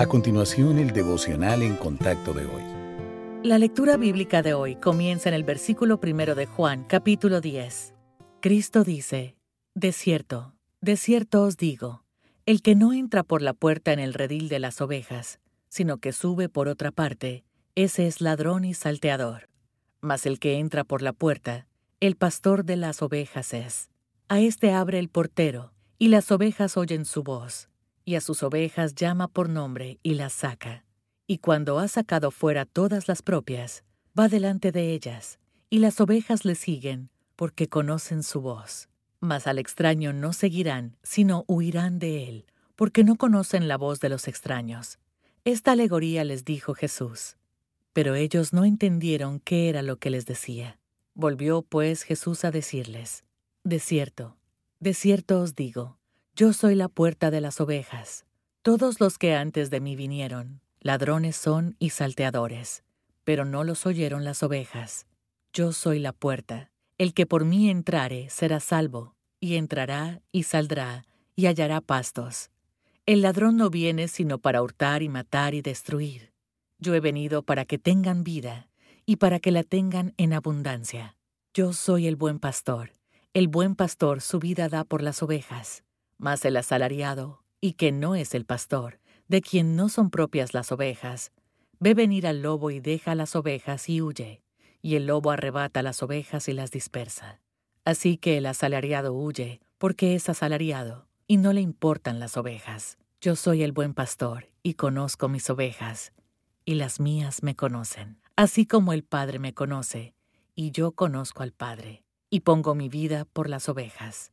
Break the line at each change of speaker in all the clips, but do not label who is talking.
A continuación, el devocional en contacto de hoy.
La lectura bíblica de hoy comienza en el versículo primero de Juan, capítulo 10. Cristo dice, De cierto, de cierto os digo, el que no entra por la puerta en el redil de las ovejas, sino que sube por otra parte, ese es ladrón y salteador. Mas el que entra por la puerta, el pastor de las ovejas es. A éste abre el portero, y las ovejas oyen su voz y a sus ovejas llama por nombre y las saca. Y cuando ha sacado fuera todas las propias, va delante de ellas, y las ovejas le siguen, porque conocen su voz. Mas al extraño no seguirán, sino huirán de él, porque no conocen la voz de los extraños. Esta alegoría les dijo Jesús. Pero ellos no entendieron qué era lo que les decía. Volvió pues Jesús a decirles, De cierto, de cierto os digo, yo soy la puerta de las ovejas. Todos los que antes de mí vinieron, ladrones son y salteadores, pero no los oyeron las ovejas. Yo soy la puerta. El que por mí entrare será salvo, y entrará y saldrá, y hallará pastos. El ladrón no viene sino para hurtar y matar y destruir. Yo he venido para que tengan vida, y para que la tengan en abundancia. Yo soy el buen pastor. El buen pastor su vida da por las ovejas. Mas el asalariado, y que no es el pastor, de quien no son propias las ovejas, ve venir al lobo y deja las ovejas y huye, y el lobo arrebata las ovejas y las dispersa. Así que el asalariado huye, porque es asalariado, y no le importan las ovejas. Yo soy el buen pastor, y conozco mis ovejas, y las mías me conocen, así como el Padre me conoce, y yo conozco al Padre, y pongo mi vida por las ovejas.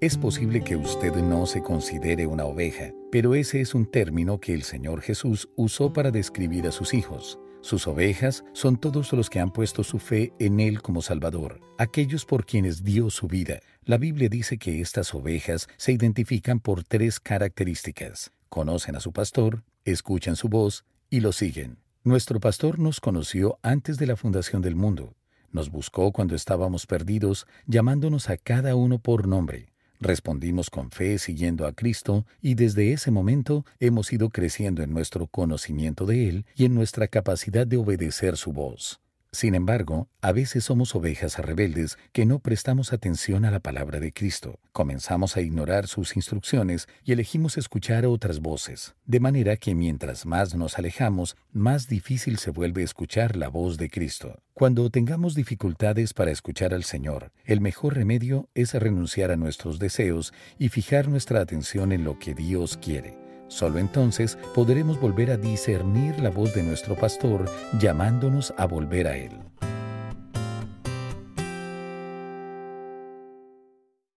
Es posible que usted no se considere una oveja, pero ese es un término que el Señor Jesús usó para describir a sus hijos. Sus ovejas son todos los que han puesto su fe en Él como Salvador, aquellos por quienes dio su vida. La Biblia dice que estas ovejas se identifican por tres características. Conocen a su pastor, escuchan su voz y lo siguen. Nuestro pastor nos conoció antes de la fundación del mundo. Nos buscó cuando estábamos perdidos, llamándonos a cada uno por nombre. Respondimos con fe siguiendo a Cristo y desde ese momento hemos ido creciendo en nuestro conocimiento de Él y en nuestra capacidad de obedecer su voz. Sin embargo, a veces somos ovejas rebeldes que no prestamos atención a la palabra de Cristo, comenzamos a ignorar sus instrucciones y elegimos escuchar otras voces, de manera que mientras más nos alejamos, más difícil se vuelve escuchar la voz de Cristo. Cuando tengamos dificultades para escuchar al Señor, el mejor remedio es renunciar a nuestros deseos y fijar nuestra atención en lo que Dios quiere. Solo entonces podremos volver a discernir la voz de nuestro pastor llamándonos a volver a Él.